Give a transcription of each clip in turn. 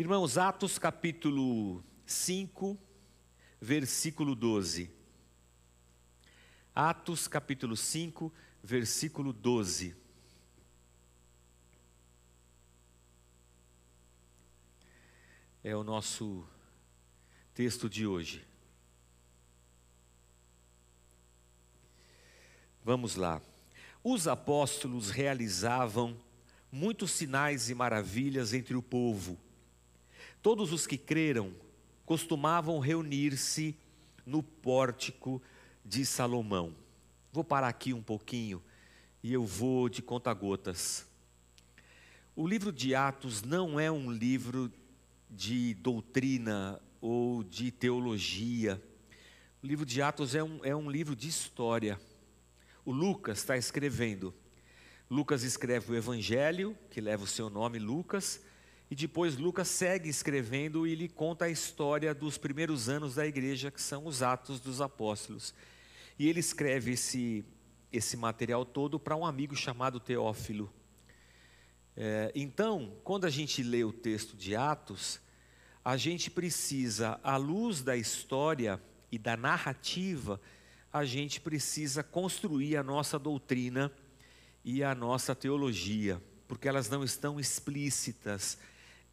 Irmãos, Atos capítulo 5, versículo 12. Atos capítulo 5, versículo 12. É o nosso texto de hoje. Vamos lá. Os apóstolos realizavam muitos sinais e maravilhas entre o povo Todos os que creram costumavam reunir-se no pórtico de Salomão. Vou parar aqui um pouquinho e eu vou de conta-gotas. O livro de Atos não é um livro de doutrina ou de teologia. O livro de Atos é um, é um livro de história. O Lucas está escrevendo. Lucas escreve o Evangelho, que leva o seu nome, Lucas, e depois Lucas segue escrevendo e lhe conta a história dos primeiros anos da igreja, que são os Atos dos Apóstolos. E ele escreve esse, esse material todo para um amigo chamado Teófilo. É, então, quando a gente lê o texto de Atos, a gente precisa, à luz da história e da narrativa, a gente precisa construir a nossa doutrina e a nossa teologia, porque elas não estão explícitas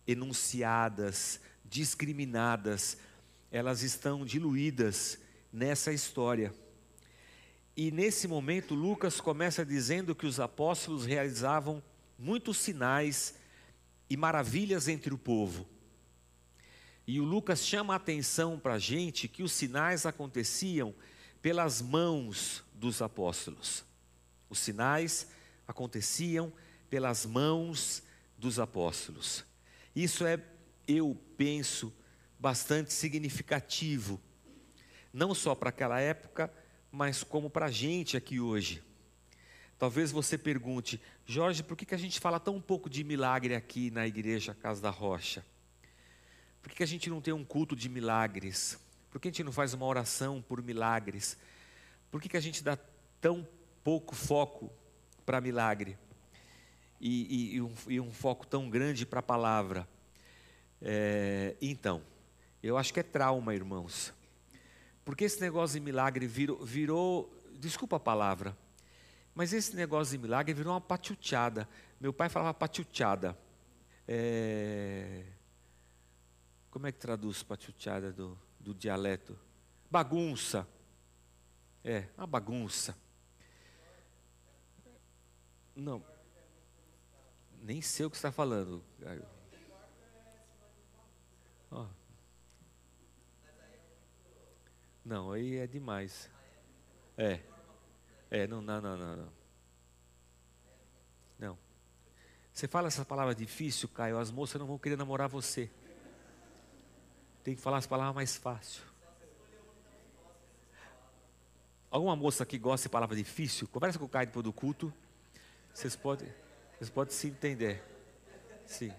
enunciadas, discriminadas, elas estão diluídas nessa história. E nesse momento, Lucas começa dizendo que os apóstolos realizavam muitos sinais e maravilhas entre o povo. E o Lucas chama a atenção para a gente que os sinais aconteciam pelas mãos dos apóstolos. Os sinais aconteciam pelas mãos dos apóstolos. Isso é, eu penso, bastante significativo, não só para aquela época, mas como para a gente aqui hoje. Talvez você pergunte, Jorge, por que, que a gente fala tão pouco de milagre aqui na igreja Casa da Rocha? Por que, que a gente não tem um culto de milagres? Por que a gente não faz uma oração por milagres? Por que, que a gente dá tão pouco foco para milagre? E, e, um, e um, foco tão grande para a palavra. É, então, eu acho que é trauma, irmãos. Porque esse negócio de milagre virou, virou desculpa a palavra, mas esse negócio de milagre virou uma pachuchada. Meu pai falava pachuchada. É, como é que traduz pachuchada do, do dialeto? Bagunça. É, uma bagunça. Não, nem sei o que está falando. Oh. Não, aí é demais. É. É, não, não, não, não, não. Você fala essa palavra difícil, Caio, as moças não vão querer namorar você. Tem que falar as palavras mais fácil. Alguma moça que gosta de palavra difícil, conversa com o Caio depois do culto. Vocês podem. Vocês podem se entender. Sim.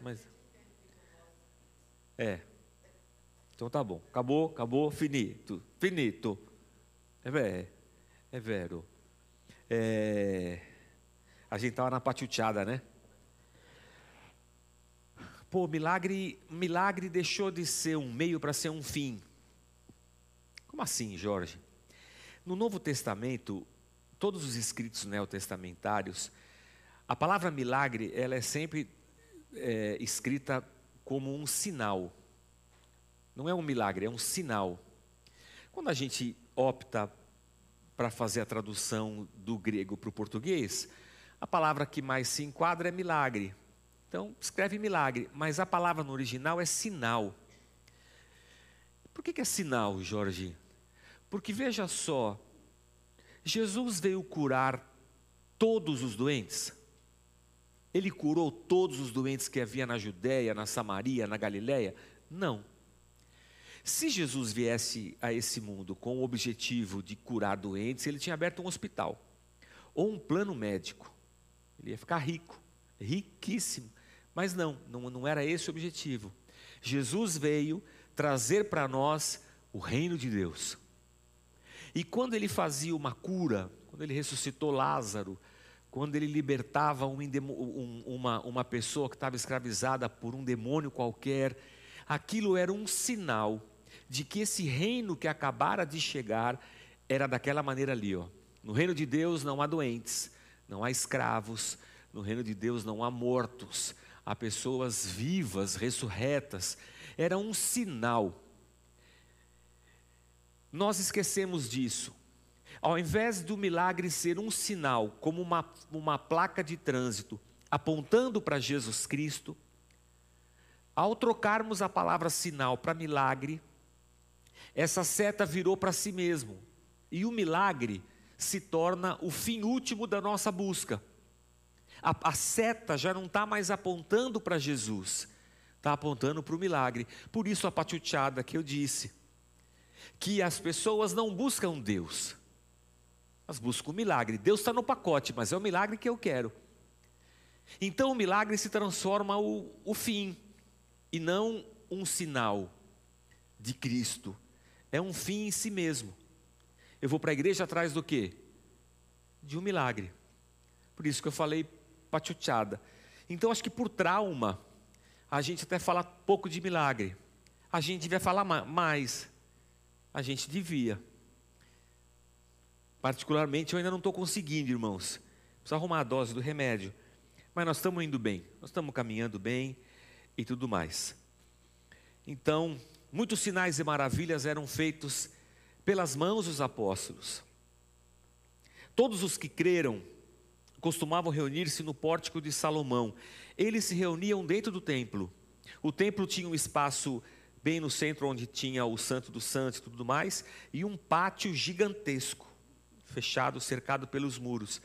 Mas. É. Então tá bom. Acabou, acabou, finito. Finito. É vero. É vero. É... A gente estava na pachuchada, né? Pô, milagre, milagre deixou de ser um meio para ser um fim. Como assim, Jorge? No Novo Testamento, todos os escritos neotestamentários, a palavra milagre, ela é sempre é, escrita como um sinal. Não é um milagre, é um sinal. Quando a gente opta para fazer a tradução do grego para o português, a palavra que mais se enquadra é milagre. Então, escreve milagre, mas a palavra no original é sinal. Por que, que é sinal, Jorge? Porque veja só, Jesus veio curar todos os doentes. Ele curou todos os doentes que havia na Judéia, na Samaria, na Galiléia? Não. Se Jesus viesse a esse mundo com o objetivo de curar doentes, ele tinha aberto um hospital ou um plano médico. Ele ia ficar rico, riquíssimo. Mas não, não, não era esse o objetivo. Jesus veio trazer para nós o reino de Deus. E quando ele fazia uma cura, quando ele ressuscitou Lázaro, quando ele libertava um, um, uma, uma pessoa que estava escravizada por um demônio qualquer, aquilo era um sinal de que esse reino que acabara de chegar era daquela maneira ali, ó. No reino de Deus não há doentes, não há escravos, no reino de Deus não há mortos, há pessoas vivas, ressurretas. Era um sinal. Nós esquecemos disso. Ao invés do milagre ser um sinal, como uma, uma placa de trânsito, apontando para Jesus Cristo, ao trocarmos a palavra sinal para milagre, essa seta virou para si mesmo. E o milagre se torna o fim último da nossa busca. A, a seta já não está mais apontando para Jesus, está apontando para o milagre. Por isso a pachuchada que eu disse, que as pessoas não buscam Deus, elas buscam o milagre. Deus está no pacote, mas é o milagre que eu quero. Então o milagre se transforma o, o fim, e não um sinal de Cristo. É um fim em si mesmo. Eu vou para a igreja atrás do quê? De um milagre. Por isso que eu falei pachuchada. Então acho que por trauma, a gente até fala pouco de milagre. A gente devia falar mais. A gente devia. Particularmente eu ainda não estou conseguindo, irmãos. Preciso arrumar a dose do remédio. Mas nós estamos indo bem. Nós estamos caminhando bem e tudo mais. Então, muitos sinais e maravilhas eram feitos pelas mãos dos apóstolos. Todos os que creram costumavam reunir-se no pórtico de Salomão. Eles se reuniam dentro do templo. O templo tinha um espaço bem no centro onde tinha o Santo dos Santos e tudo mais, e um pátio gigantesco, fechado, cercado pelos muros.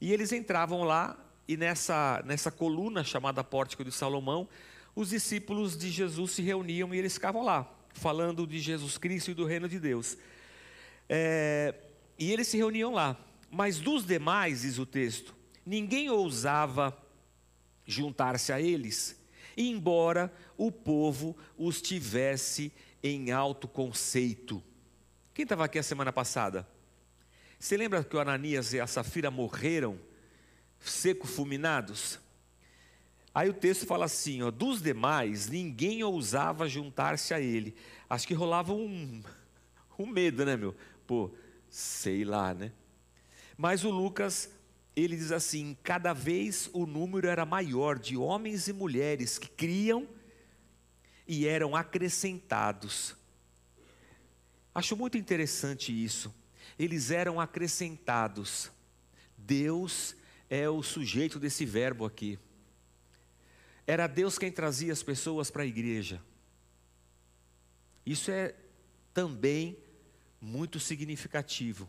E eles entravam lá e nessa nessa coluna chamada Pórtico de Salomão, os discípulos de Jesus se reuniam e eles ficavam lá falando de Jesus Cristo e do reino de Deus. É, e eles se reuniam lá. Mas dos demais, diz o texto, ninguém ousava juntar-se a eles, embora o povo os tivesse em alto conceito. Quem estava aqui a semana passada? Você lembra que o Ananias e a Safira morreram seco fulminados? Aí o texto fala assim: ó, dos demais, ninguém ousava juntar-se a ele. Acho que rolava um, um medo, né, meu? Pô, sei lá, né? Mas o Lucas, ele diz assim: cada vez o número era maior de homens e mulheres que criam e eram acrescentados. Acho muito interessante isso. Eles eram acrescentados. Deus é o sujeito desse verbo aqui. Era Deus quem trazia as pessoas para a igreja. Isso é também muito significativo.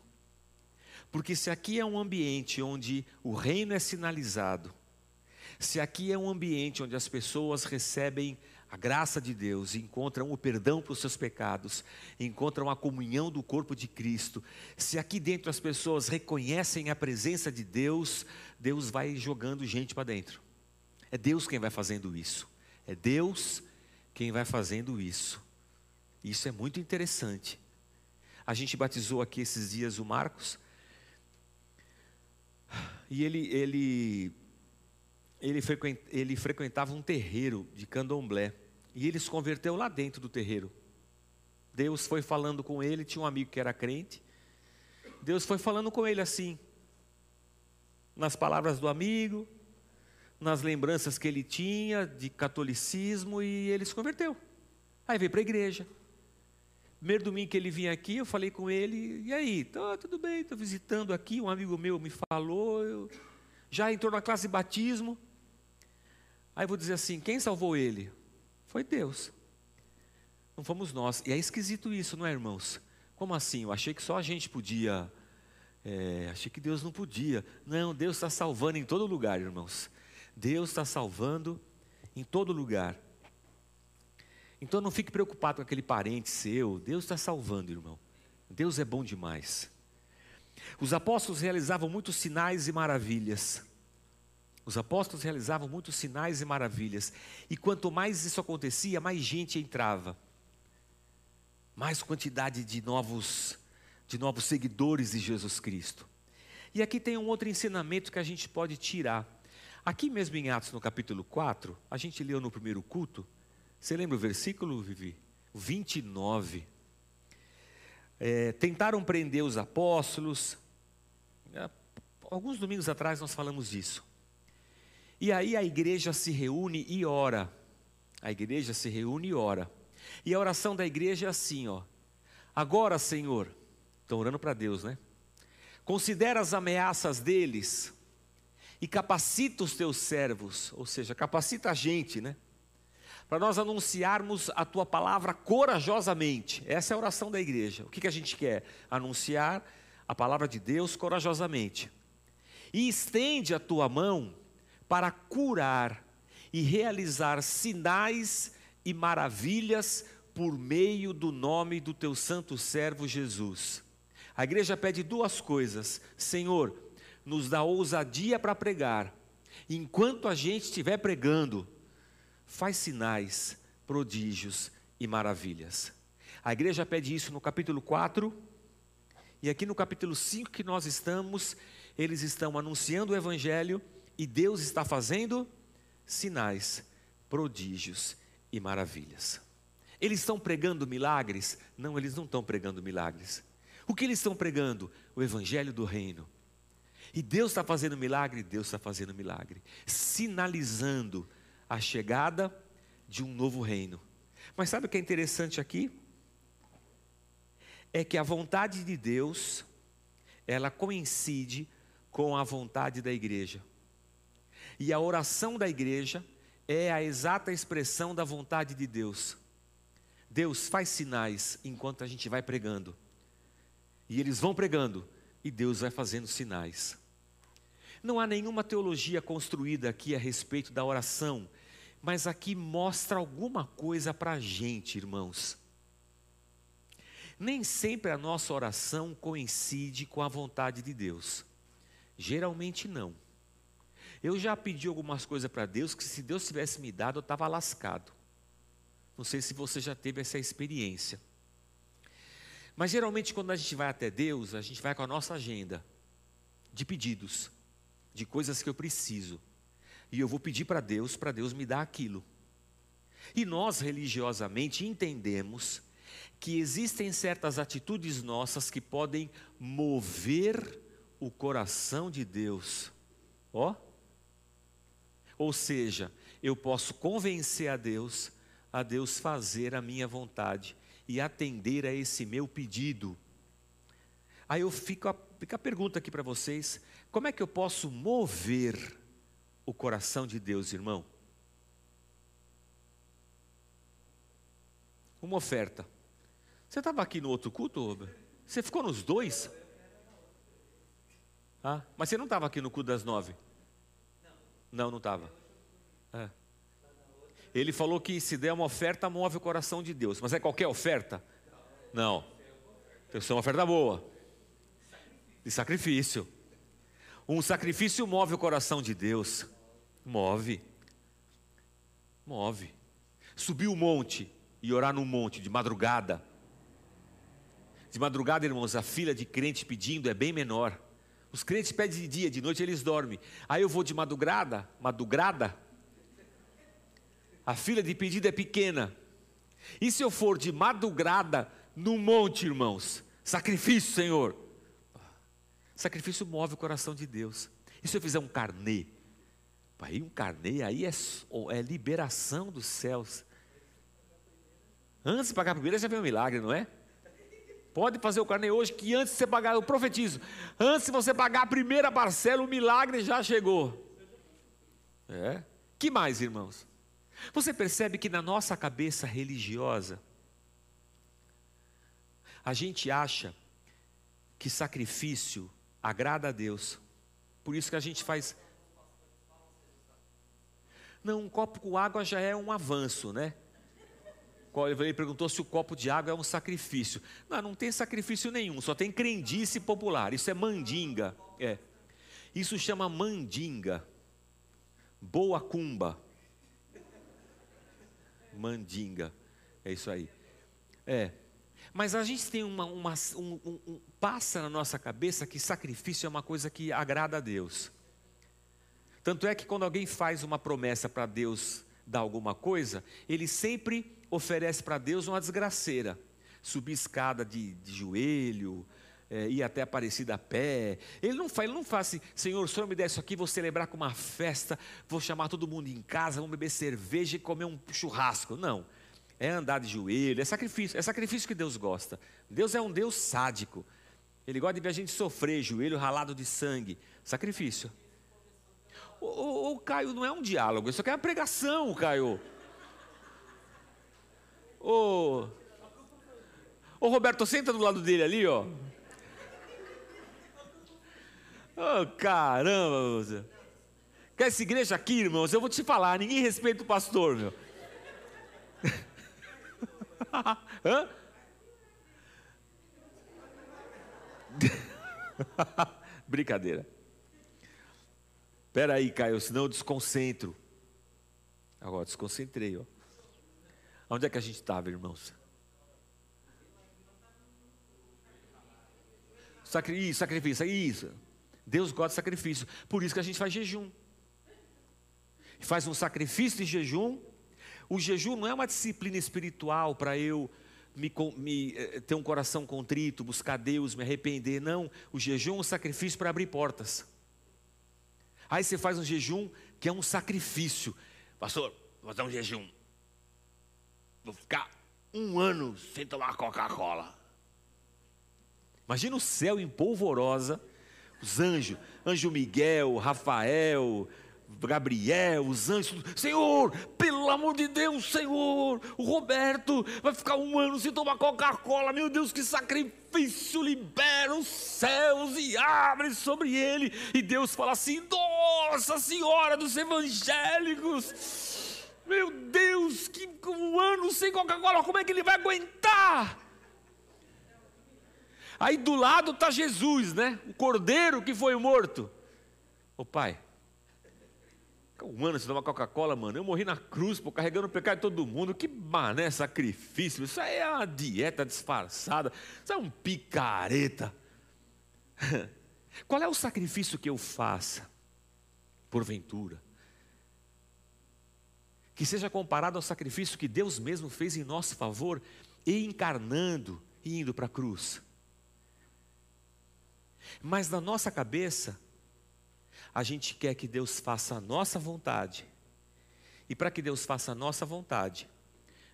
Porque se aqui é um ambiente onde o reino é sinalizado, se aqui é um ambiente onde as pessoas recebem a graça de Deus, encontram o perdão para os seus pecados, encontram a comunhão do corpo de Cristo, se aqui dentro as pessoas reconhecem a presença de Deus, Deus vai jogando gente para dentro. É Deus quem vai fazendo isso. É Deus quem vai fazendo isso. Isso é muito interessante. A gente batizou aqui esses dias o Marcos. E ele, ele, ele, frequentava um terreiro de candomblé. E ele se converteu lá dentro do terreiro. Deus foi falando com ele, tinha um amigo que era crente. Deus foi falando com ele assim, nas palavras do amigo, nas lembranças que ele tinha de catolicismo e ele se converteu. Aí veio para a igreja. Primeiro domingo que ele vinha aqui, eu falei com ele, e aí? Tá, tudo bem, estou visitando aqui, um amigo meu me falou, eu... já entrou na classe de batismo. Aí vou dizer assim, quem salvou ele? Foi Deus. Não fomos nós. E é esquisito isso, não é, irmãos? Como assim? Eu achei que só a gente podia. É, achei que Deus não podia. Não, Deus está salvando em todo lugar, irmãos. Deus está salvando em todo lugar. Então não fique preocupado com aquele parente seu. Deus está salvando, irmão. Deus é bom demais. Os apóstolos realizavam muitos sinais e maravilhas. Os apóstolos realizavam muitos sinais e maravilhas. E quanto mais isso acontecia, mais gente entrava. Mais quantidade de novos de novos seguidores de Jesus Cristo. E aqui tem um outro ensinamento que a gente pode tirar. Aqui mesmo em Atos, no capítulo 4, a gente leu no primeiro culto. Você lembra o versículo, Vivi? 29. É, tentaram prender os apóstolos. É, alguns domingos atrás nós falamos disso. E aí a igreja se reúne e ora. A igreja se reúne e ora. E a oração da igreja é assim, ó. Agora, Senhor, estão orando para Deus, né? Considera as ameaças deles e capacita os teus servos, ou seja, capacita a gente, né? Para nós anunciarmos a tua palavra corajosamente. Essa é a oração da igreja. O que, que a gente quer? Anunciar a palavra de Deus corajosamente. E estende a tua mão para curar e realizar sinais e maravilhas por meio do nome do teu santo servo Jesus. A igreja pede duas coisas: Senhor, nos dá ousadia para pregar. Enquanto a gente estiver pregando, faz sinais, prodígios e maravilhas. A igreja pede isso no capítulo 4, e aqui no capítulo 5 que nós estamos, eles estão anunciando o evangelho e Deus está fazendo sinais, prodígios e maravilhas. Eles estão pregando milagres? Não, eles não estão pregando milagres. O que eles estão pregando? O evangelho do reino. E Deus está fazendo milagre, Deus está fazendo milagre, sinalizando a chegada de um novo reino. Mas sabe o que é interessante aqui? É que a vontade de Deus, ela coincide com a vontade da igreja. E a oração da igreja é a exata expressão da vontade de Deus. Deus faz sinais enquanto a gente vai pregando. E eles vão pregando e Deus vai fazendo sinais. Não há nenhuma teologia construída aqui a respeito da oração, mas aqui mostra alguma coisa para a gente, irmãos. Nem sempre a nossa oração coincide com a vontade de Deus. Geralmente não. Eu já pedi algumas coisas para Deus que se Deus tivesse me dado, eu estava lascado. Não sei se você já teve essa experiência. Mas geralmente quando a gente vai até Deus, a gente vai com a nossa agenda de pedidos de coisas que eu preciso. E eu vou pedir para Deus, para Deus me dar aquilo. E nós religiosamente entendemos que existem certas atitudes nossas que podem mover o coração de Deus. Ó. Ou seja, eu posso convencer a Deus a Deus fazer a minha vontade e atender a esse meu pedido. Aí eu fico a, fica a pergunta aqui para vocês: como é que eu posso mover o coração de Deus, irmão? Uma oferta. Você estava aqui no outro culto? Você ficou nos dois? Ah, mas você não estava aqui no culto das nove? Não, não estava. É. Ele falou que se der uma oferta, move o coração de Deus. Mas é qualquer oferta? Não. Tem que ser uma oferta boa. De sacrifício. Um sacrifício move o coração de Deus. Move. Move. Subir o monte e orar no monte de madrugada. De madrugada, irmãos, a fila de crente pedindo é bem menor. Os crentes pedem de dia, de noite eles dormem. Aí eu vou de madrugada, madrugada. A fila de pedido é pequena. E se eu for de madrugada no monte, irmãos? Sacrifício, Senhor. Sacrifício move o coração de Deus. E se eu fizer um carnê? Aí um carnê aí é, é liberação dos céus. Antes de pagar a primeira já vem um milagre, não é? Pode fazer o carnê hoje, que antes de você pagar, eu profetizo, antes de você pagar a primeira parcela, o milagre já chegou. É. Que mais, irmãos? Você percebe que na nossa cabeça religiosa, a gente acha que sacrifício agrada a Deus. Por isso que a gente faz. Não, um copo com água já é um avanço, né? Ele perguntou se o copo de água é um sacrifício. Não, não tem sacrifício nenhum, só tem crendice popular. Isso é mandinga. É. Isso chama mandinga. Boa cumba. Mandinga. É isso aí. É. Mas a gente tem uma, uma um, um, um, passa na nossa cabeça que sacrifício é uma coisa que agrada a Deus. Tanto é que quando alguém faz uma promessa para Deus dar alguma coisa, ele sempre oferece para Deus uma desgraceira. Subir escada de, de joelho, é, ir até Aparecida a pé. Ele não faz, ele não faz assim, Senhor, o Senhor me der isso aqui, vou celebrar com uma festa, vou chamar todo mundo em casa, vamos beber cerveja e comer um churrasco. Não. É andar de joelho, é sacrifício, é sacrifício que Deus gosta. Deus é um Deus sádico. Ele gosta de ver a gente sofrer, joelho ralado de sangue. Sacrifício. O, o, Caio não é um diálogo, isso aqui é uma pregação, Caio. Ô, ô Roberto, senta do lado dele ali, ó. Oh, caramba, você. Quer essa igreja aqui, irmãos? Eu vou te falar, ninguém respeita o pastor, meu. Hã? Brincadeira. Espera aí, Caio, senão eu desconcentro. Agora, desconcentrei, ó. Onde é que a gente estava, irmãos? Sacri isso, sacrifício, isso. Deus gosta de sacrifício. Por isso que a gente faz jejum. Faz um sacrifício de jejum. O jejum não é uma disciplina espiritual para eu me, me, eh, ter um coração contrito, buscar Deus, me arrepender. Não. O jejum é um sacrifício para abrir portas. Aí você faz um jejum que é um sacrifício. Pastor, vou fazer um jejum. Vou ficar um ano sem tomar Coca-Cola. Imagina o céu em polvorosa, os anjos, anjo Miguel, Rafael, Gabriel, os anjos, Senhor, pelo amor de Deus, Senhor, o Roberto vai ficar um ano sem tomar Coca-Cola, meu Deus, que sacrifício, libera os céus e abre sobre ele. E Deus fala assim: Nossa Senhora dos evangélicos, meu Deus, que um ano sem Coca-Cola, como é que ele vai aguentar? Aí do lado está Jesus, né? O cordeiro que foi morto. Ô pai, um ano você toma Coca-Cola, mano. Eu morri na cruz, pô, carregando o pecado de todo mundo. Que mané sacrifício. Isso aí é uma dieta disfarçada. Isso é um picareta. Qual é o sacrifício que eu faça, porventura? Que seja comparado ao sacrifício que Deus mesmo fez em nosso favor, e encarnando e indo para a cruz. Mas na nossa cabeça, a gente quer que Deus faça a nossa vontade. E para que Deus faça a nossa vontade,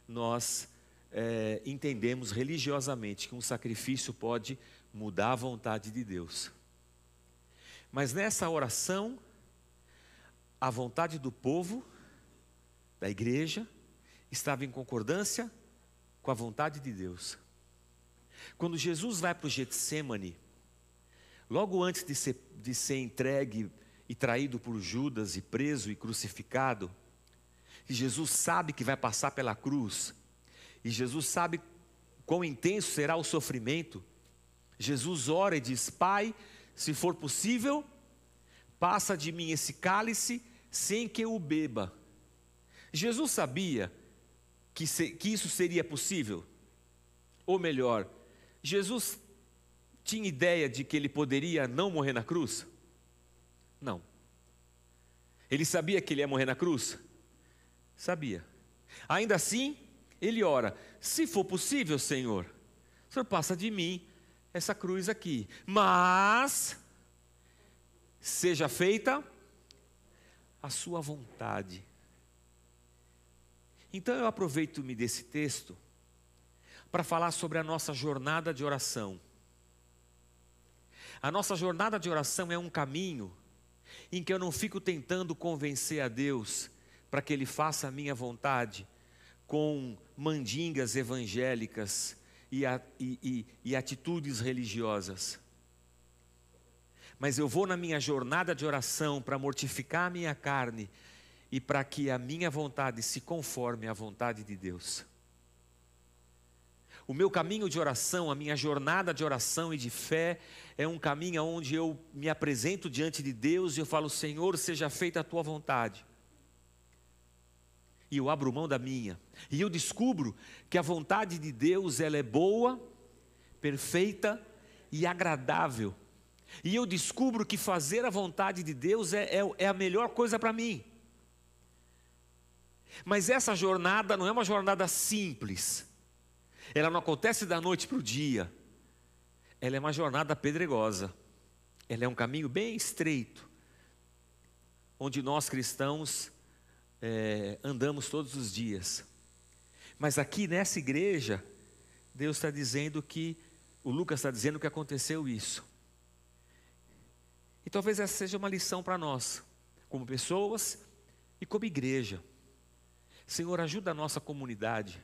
nós é, entendemos religiosamente que um sacrifício pode mudar a vontade de Deus. Mas nessa oração, a vontade do povo, da igreja, estava em concordância com a vontade de Deus. Quando Jesus vai para o Getsemane, Logo antes de ser, de ser entregue e traído por Judas e preso e crucificado, e Jesus sabe que vai passar pela cruz, e Jesus sabe quão intenso será o sofrimento. Jesus ora e diz: Pai, se for possível, passa de mim esse cálice sem que eu o beba. Jesus sabia que, se, que isso seria possível? Ou melhor, Jesus tinha ideia de que ele poderia não morrer na cruz? Não. Ele sabia que ele ia morrer na cruz? Sabia. Ainda assim, ele ora: se for possível, Senhor, o Senhor passa de mim essa cruz aqui, mas seja feita a sua vontade. Então eu aproveito-me desse texto para falar sobre a nossa jornada de oração. A nossa jornada de oração é um caminho em que eu não fico tentando convencer a Deus para que Ele faça a minha vontade com mandingas evangélicas e, a, e, e, e atitudes religiosas. Mas eu vou na minha jornada de oração para mortificar a minha carne e para que a minha vontade se conforme à vontade de Deus. O meu caminho de oração, a minha jornada de oração e de fé é um caminho onde eu me apresento diante de Deus e eu falo: Senhor, seja feita a tua vontade. e eu abro mão da minha. E eu descubro que a vontade de Deus ela é boa, perfeita e agradável. E eu descubro que fazer a vontade de Deus é, é, é a melhor coisa para mim. Mas essa jornada não é uma jornada simples. Ela não acontece da noite para o dia. Ela é uma jornada pedregosa. Ela é um caminho bem estreito, onde nós cristãos é, andamos todos os dias. Mas aqui nessa igreja, Deus está dizendo que, o Lucas está dizendo que aconteceu isso. E talvez essa seja uma lição para nós, como pessoas e como igreja. Senhor, ajuda a nossa comunidade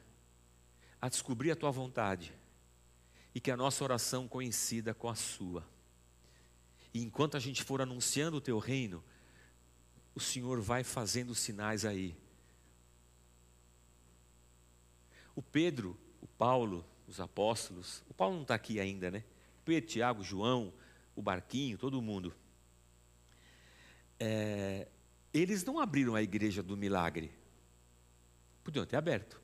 a descobrir a tua vontade e que a nossa oração coincida com a sua. E enquanto a gente for anunciando o teu reino, o Senhor vai fazendo sinais aí. O Pedro, o Paulo, os apóstolos, o Paulo não está aqui ainda, né? Pedro, Tiago, João, o barquinho, todo mundo. É, eles não abriram a igreja do milagre. Podiam ter aberto.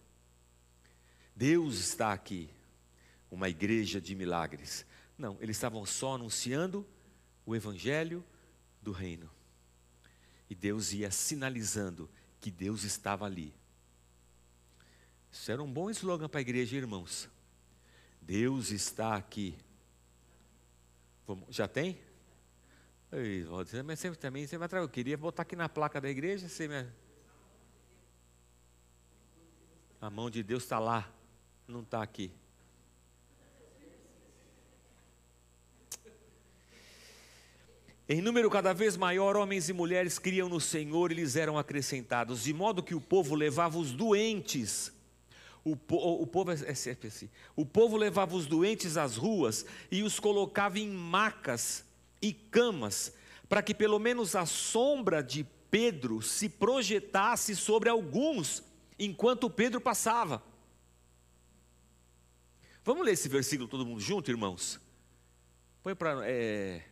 Deus está aqui, uma igreja de milagres. Não, eles estavam só anunciando o evangelho do reino. E Deus ia sinalizando que Deus estava ali. Isso era um bom slogan para a igreja, irmãos. Deus está aqui. Vamos, já tem? Mas sempre também você vai. Eu queria botar aqui na placa da igreja. Você me... A mão de Deus está lá, não está aqui. Em número cada vez maior, homens e mulheres criam no Senhor e lhes eram acrescentados, de modo que o povo levava os doentes. O, o, o povo, é, é, é o povo levava os doentes às ruas e os colocava em macas e camas, para que pelo menos a sombra de Pedro se projetasse sobre alguns enquanto Pedro passava. Vamos ler esse versículo todo mundo junto, irmãos? Põe para. É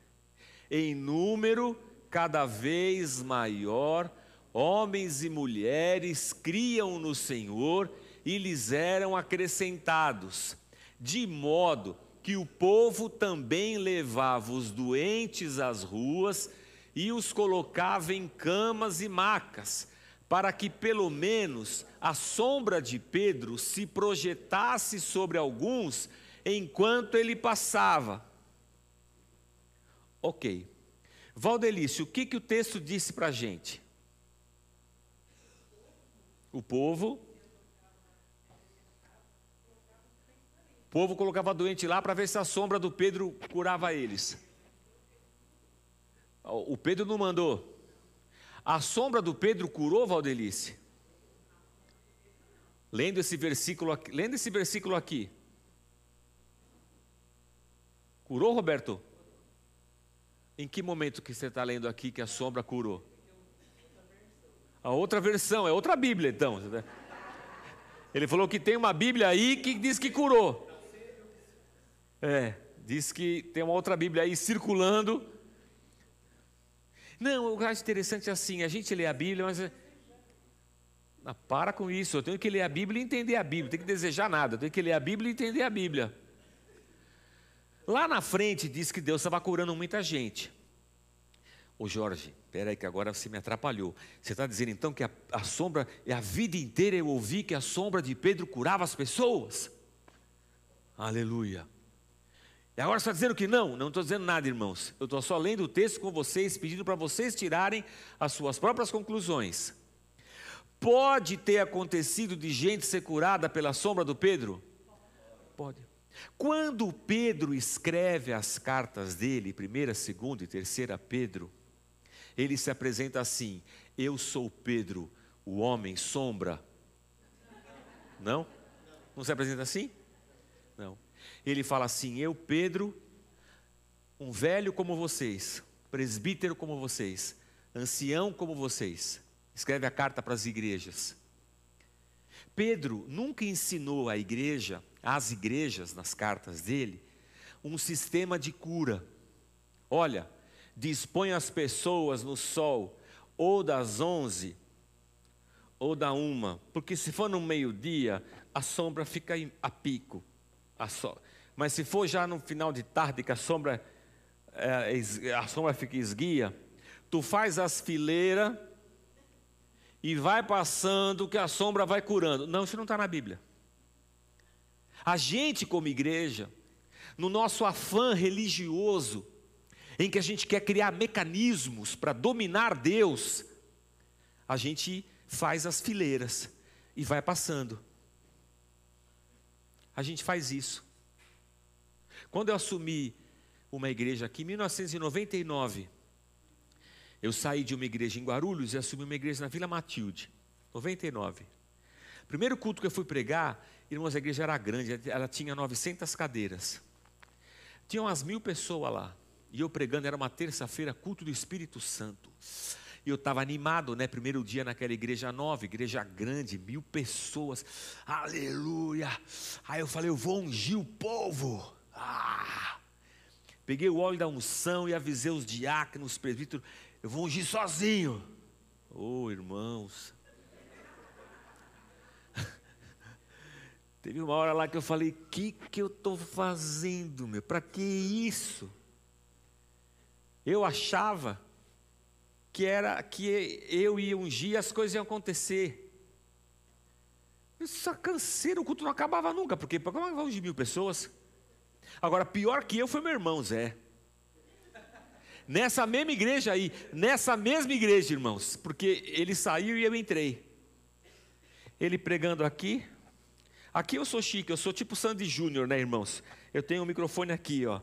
em número cada vez maior, homens e mulheres criam no Senhor e lhes eram acrescentados, de modo que o povo também levava os doentes às ruas e os colocava em camas e macas, para que pelo menos a sombra de Pedro se projetasse sobre alguns enquanto ele passava. Ok. Valdelício, o que, que o texto disse para a gente? O povo. O povo colocava doente lá para ver se a sombra do Pedro curava eles. O Pedro não mandou. A sombra do Pedro curou Valdelice? Lendo esse versículo aqui, lendo esse versículo aqui. Curou, Roberto? Em que momento que você está lendo aqui que a sombra curou? A outra versão, é outra Bíblia então. Ele falou que tem uma Bíblia aí que diz que curou. É, diz que tem uma outra Bíblia aí circulando. Não, o acho interessante é assim, a gente lê a Bíblia, mas. Não, ah, para com isso, eu tenho que ler a Bíblia e entender a Bíblia, não tenho que desejar nada, eu tenho que ler a Bíblia e entender a Bíblia. Lá na frente diz que Deus estava curando muita gente. Ô Jorge, espera aí que agora você me atrapalhou. Você está dizendo então que a, a sombra, e a vida inteira eu ouvi que a sombra de Pedro curava as pessoas? Aleluia. E agora está dizendo que não? Não estou dizendo nada, irmãos. Eu estou só lendo o texto com vocês, pedindo para vocês tirarem as suas próprias conclusões. Pode ter acontecido de gente ser curada pela sombra do Pedro? Pode. Quando Pedro escreve as cartas dele, primeira, segunda e terceira Pedro, ele se apresenta assim: Eu sou Pedro, o homem sombra. Não? Não se apresenta assim? Não. Ele fala assim: Eu, Pedro, um velho como vocês, presbítero como vocês, ancião como vocês. Escreve a carta para as igrejas. Pedro nunca ensinou à igreja às igrejas, nas cartas dele, um sistema de cura. Olha, dispõe as pessoas no sol ou das onze ou da uma, porque se for no meio-dia, a sombra fica a pico. So... Mas se for já no final de tarde, que a sombra, é, a sombra fica esguia, tu faz as fileiras e vai passando que a sombra vai curando. Não, isso não está na Bíblia. A gente, como igreja, no nosso afã religioso, em que a gente quer criar mecanismos para dominar Deus, a gente faz as fileiras e vai passando. A gente faz isso. Quando eu assumi uma igreja aqui em 1999, eu saí de uma igreja em Guarulhos e assumi uma igreja na Vila Matilde, 99. Primeiro culto que eu fui pregar, irmãos, a igreja era grande, ela tinha 900 cadeiras. Tinha umas mil pessoas lá. E eu pregando, era uma terça-feira, culto do Espírito Santo. E eu estava animado, né? Primeiro dia naquela igreja nova, igreja grande, mil pessoas. Aleluia! Aí eu falei, eu vou ungir o povo. Ah! Peguei o óleo da unção e avisei os diáconos, os presbíteros, eu vou ungir sozinho. Oh, irmãos. Teve uma hora lá que eu falei, o que, que eu estou fazendo, meu? Para que isso? Eu achava que era que eu ia ungir e as coisas iam acontecer. Essa canseira, o culto não acabava nunca, porque como é vai ungir mil pessoas? Agora, pior que eu foi meu irmão Zé. Nessa mesma igreja aí, nessa mesma igreja, irmãos, porque ele saiu e eu entrei. Ele pregando aqui. Aqui eu sou chique, eu sou tipo Sandy Júnior, né, irmãos? Eu tenho um microfone aqui, ó.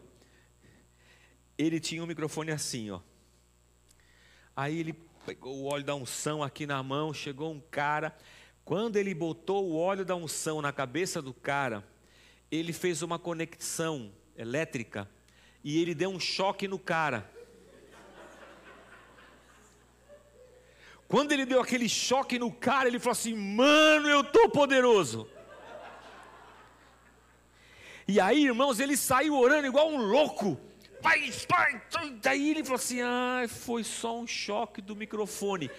Ele tinha um microfone assim, ó. Aí ele pegou o óleo da unção aqui na mão, chegou um cara. Quando ele botou o óleo da unção na cabeça do cara, ele fez uma conexão elétrica e ele deu um choque no cara. Quando ele deu aquele choque no cara, ele falou assim: Mano, eu estou poderoso. E aí, irmãos, ele saiu orando igual um louco pai, pai. Daí ele falou assim: ah, foi só um choque do microfone.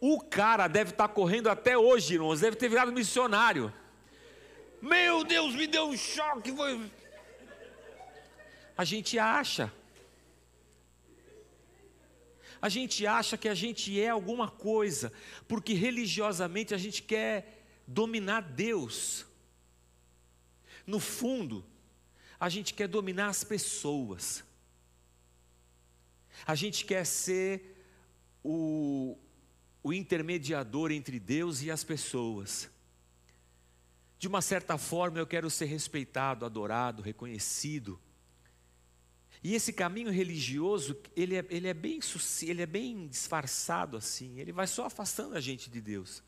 O cara deve estar tá correndo até hoje, irmãos, deve ter virado missionário. Meu Deus, me deu um choque. Foi... A gente acha. A gente acha que a gente é alguma coisa, porque religiosamente a gente quer dominar Deus. No fundo, a gente quer dominar as pessoas. A gente quer ser o, o intermediador entre Deus e as pessoas. De uma certa forma, eu quero ser respeitado, adorado, reconhecido. E esse caminho religioso, ele é, ele é, bem, ele é bem disfarçado assim, ele vai só afastando a gente de Deus.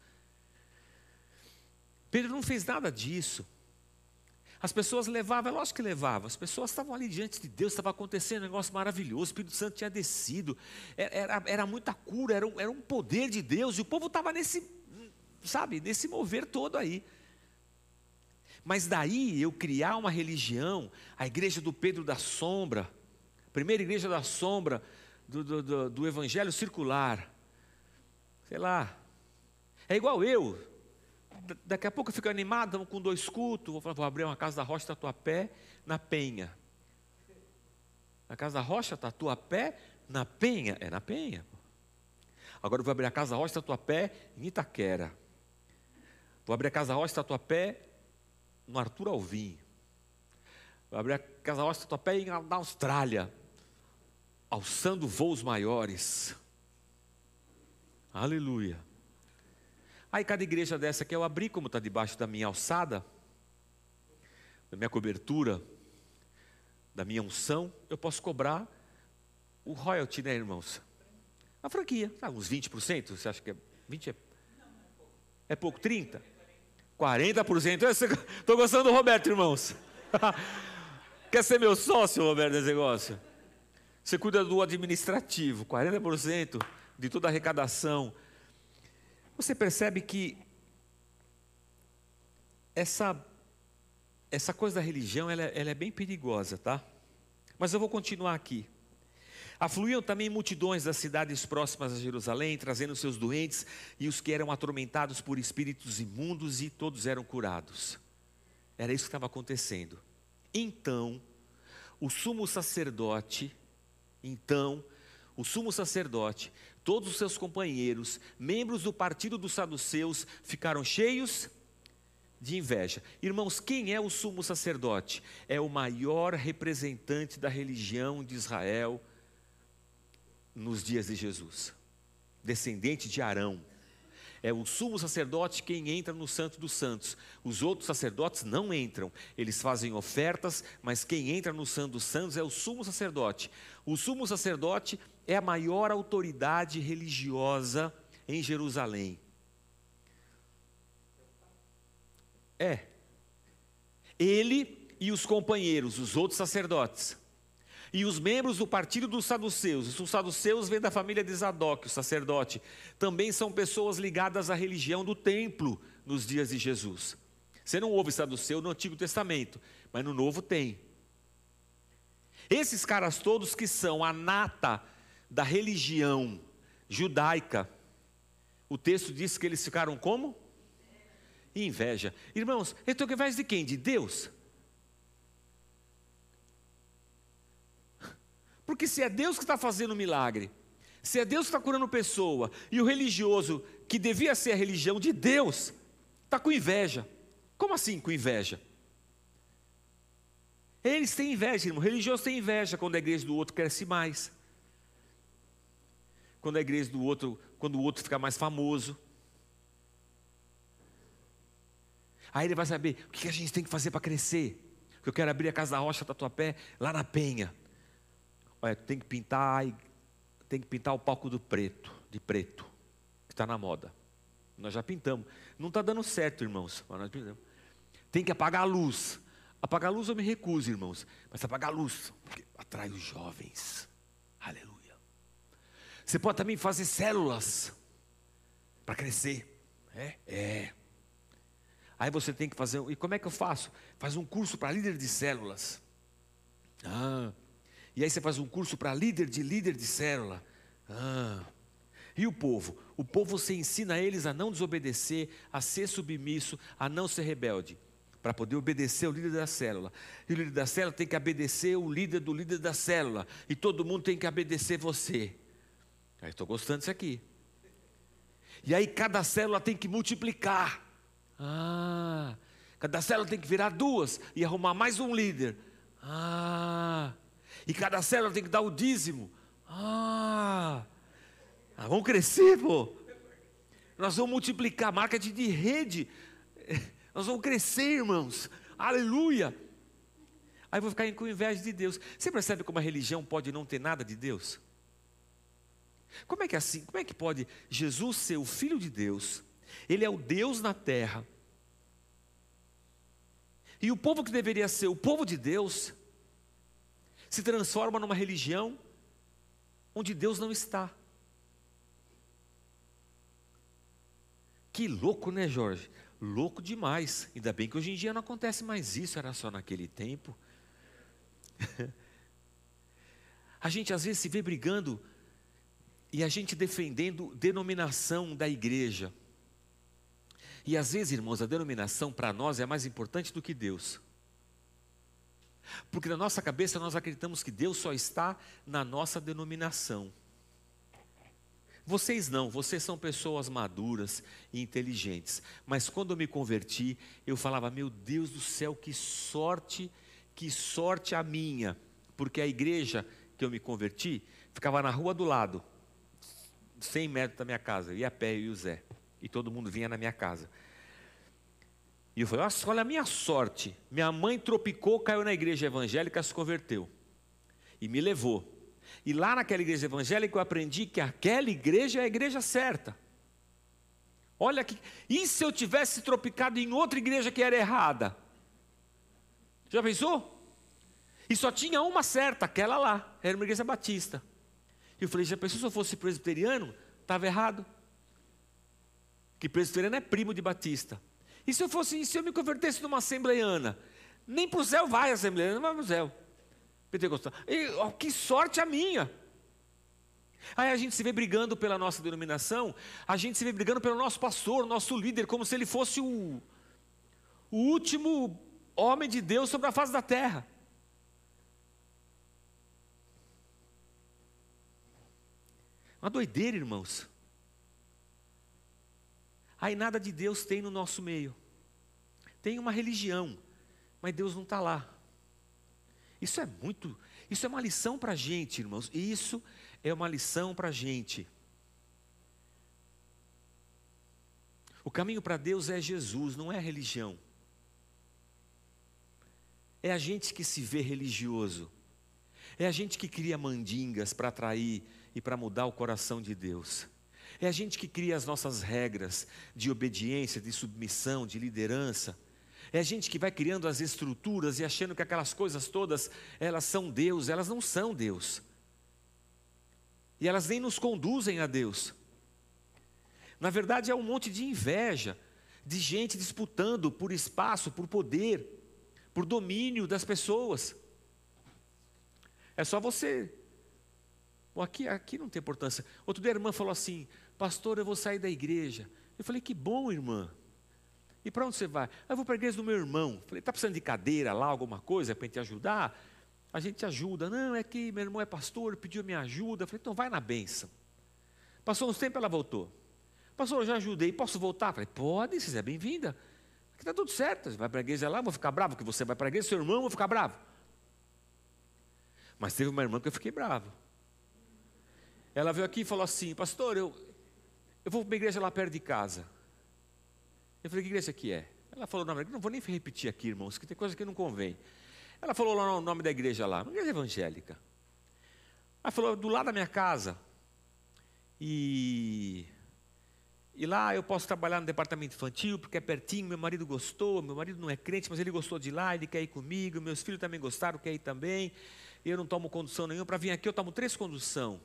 Pedro não fez nada disso. As pessoas levavam, é lógico que levavam, as pessoas estavam ali diante de Deus, estava acontecendo um negócio maravilhoso, o Espírito Santo tinha descido, era, era muita cura, era um, era um poder de Deus, e o povo estava nesse, sabe, nesse mover todo aí. Mas daí eu criar uma religião, a igreja do Pedro da Sombra, primeira igreja da sombra do, do, do, do Evangelho circular, sei lá, é igual eu, daqui a pouco eu fico animado com dois cultos, vou, falar, vou abrir uma casa da Rocha Tatuapé na Penha. A casa da Rocha Tatuapé na Penha, é na Penha. Agora eu vou abrir a casa da Rocha Tatuapé em Itaquera. Vou abrir a casa da Rocha Tatuapé no Arthur Alvim. Vou abrir a casa da Rocha Tatuapé na Austrália, alçando voos maiores. Aleluia. Aí cada igreja dessa que eu abri, como está debaixo da minha alçada, da minha cobertura, da minha unção, eu posso cobrar o royalty, né, irmãos? A franquia, sabe, uns 20%, você acha que é 20 é, é pouco? 30? 40%? Estou gostando do Roberto, irmãos. Quer ser meu sócio, Roberto, nesse negócio? Você cuida do administrativo, 40% de toda a arrecadação você percebe que essa, essa coisa da religião ela, ela é bem perigosa, tá? Mas eu vou continuar aqui. Afluíam também multidões das cidades próximas a Jerusalém, trazendo seus doentes e os que eram atormentados por espíritos imundos, e todos eram curados. Era isso que estava acontecendo. Então, o sumo sacerdote, então, o sumo sacerdote, todos os seus companheiros, membros do partido dos saduceus, ficaram cheios de inveja. Irmãos, quem é o sumo sacerdote? É o maior representante da religião de Israel nos dias de Jesus, descendente de Arão. É o sumo sacerdote quem entra no Santo dos Santos. Os outros sacerdotes não entram. Eles fazem ofertas, mas quem entra no Santo dos Santos é o sumo sacerdote. O sumo sacerdote é a maior autoridade religiosa em Jerusalém. É. Ele e os companheiros, os outros sacerdotes, e os membros do partido dos saduceus, os saduceus vêm da família de Zadok, o sacerdote, também são pessoas ligadas à religião do templo nos dias de Jesus. Você não ouve saduceu no Antigo Testamento, mas no Novo tem. Esses caras todos que são a nata da religião judaica, o texto diz que eles ficaram como? Inveja. Irmãos, então que vai de quem? De Deus? Porque se é Deus que está fazendo o milagre, se é Deus que está curando pessoa, e o religioso, que devia ser a religião de Deus, está com inveja. Como assim com inveja? Eles têm inveja, irmão. O religioso tem inveja quando a igreja do outro cresce mais. Quando a igreja do outro, quando o outro fica mais famoso. Aí ele vai saber o que a gente tem que fazer para crescer. Eu quero abrir a casa da rocha Tatuapé lá na Penha. Olha, tem que pintar, tem que pintar o palco do preto, de preto, que está na moda. Nós já pintamos. Não está dando certo, irmãos. Mas nós pintamos. Tem que apagar a luz. Apagar a luz eu me recuso, irmãos. Mas apagar a luz, porque atrai os jovens. Aleluia. Você pode também fazer células para crescer. É? É. Aí você tem que fazer. E como é que eu faço? Faz um curso para líder de células. Ah, e aí você faz um curso para líder de líder de célula. Ah. E o povo? O povo você ensina eles a não desobedecer, a ser submisso, a não ser rebelde, para poder obedecer o líder da célula. E o líder da célula tem que obedecer o líder do líder da célula. E todo mundo tem que obedecer você. Aí estou gostando disso aqui. E aí cada célula tem que multiplicar. Ah, cada célula tem que virar duas e arrumar mais um líder. Ah, e cada célula tem que dar o dízimo. Ah, ah vamos crescer, pô. Nós vamos multiplicar, marketing de rede. Nós vamos crescer, irmãos. Aleluia. Aí vou ficar com inveja de Deus. Você percebe como a religião pode não ter nada de Deus? Como é que é assim? Como é que pode Jesus ser o filho de Deus? Ele é o Deus na terra. E o povo que deveria ser o povo de Deus se transforma numa religião onde Deus não está. Que louco, né, Jorge? Louco demais. Ainda bem que hoje em dia não acontece mais isso, era só naquele tempo. a gente às vezes se vê brigando e a gente defendendo denominação da igreja. E às vezes, irmãos, a denominação para nós é mais importante do que Deus. Porque na nossa cabeça nós acreditamos que Deus só está na nossa denominação. Vocês não, vocês são pessoas maduras e inteligentes. Mas quando eu me converti, eu falava: Meu Deus do céu, que sorte, que sorte a minha. Porque a igreja que eu me converti ficava na rua do lado, 100 metros da minha casa. Eu ia a pé, eu e o Zé. E todo mundo vinha na minha casa. E eu falei, olha a minha sorte. Minha mãe tropicou, caiu na igreja evangélica, se converteu. E me levou. E lá naquela igreja evangélica eu aprendi que aquela igreja é a igreja certa. Olha que. E se eu tivesse tropicado em outra igreja que era errada? Já pensou? E só tinha uma certa, aquela lá, era uma igreja batista. E eu falei, já pensou se eu fosse presbiteriano? Estava errado. Que presbiteriano é primo de batista. E se eu fosse, se eu me convertesse numa assembleiana? Nem para o céu vai a assembleiana, não vai para o céu. Pentecostal. E, que sorte a minha. Aí a gente se vê brigando pela nossa denominação, a gente se vê brigando pelo nosso pastor, nosso líder, como se ele fosse o, o último homem de Deus sobre a face da terra. Uma doideira, irmãos. Aí nada de Deus tem no nosso meio. Tem uma religião, mas Deus não está lá. Isso é muito, isso é uma lição para a gente, irmãos. Isso é uma lição para a gente. O caminho para Deus é Jesus, não é religião. É a gente que se vê religioso. É a gente que cria mandingas para atrair e para mudar o coração de Deus. É a gente que cria as nossas regras de obediência, de submissão, de liderança. É a gente que vai criando as estruturas e achando que aquelas coisas todas, elas são Deus, elas não são Deus. E elas nem nos conduzem a Deus. Na verdade, é um monte de inveja, de gente disputando por espaço, por poder, por domínio das pessoas. É só você. Aqui, aqui não tem importância. Outro dia a irmã falou assim: Pastor, eu vou sair da igreja. Eu falei: Que bom, irmã. E para onde você vai? Ah, eu vou para a igreja do meu irmão. Falei: Está precisando de cadeira lá, alguma coisa para te ajudar? A gente te ajuda. Não, é que meu irmão é pastor, pediu minha ajuda. Eu falei: Então vai na bênção. Passou uns tempos, ela voltou. Pastor, eu já ajudei, posso voltar? Eu falei: Pode, você é bem-vinda. Aqui está tudo certo. Vai para a igreja lá, vou ficar bravo, que você vai para a igreja, seu irmão, vou ficar bravo. Mas teve uma irmã que eu fiquei bravo. Ela veio aqui e falou assim: Pastor, eu, eu vou para uma igreja lá perto de casa. Eu falei: Que igreja que é? Ela falou: Não, não vou nem repetir aqui, irmãos, que tem coisa que não convém. Ela falou lá o nome da igreja lá, uma igreja evangélica. Ela falou: Do lado da minha casa. E e lá eu posso trabalhar no departamento infantil, porque é pertinho, meu marido gostou, meu marido não é crente, mas ele gostou de lá, ele quer ir comigo, meus filhos também gostaram, quer ir também. Eu não tomo condução nenhuma, para vir aqui eu tomo três condução.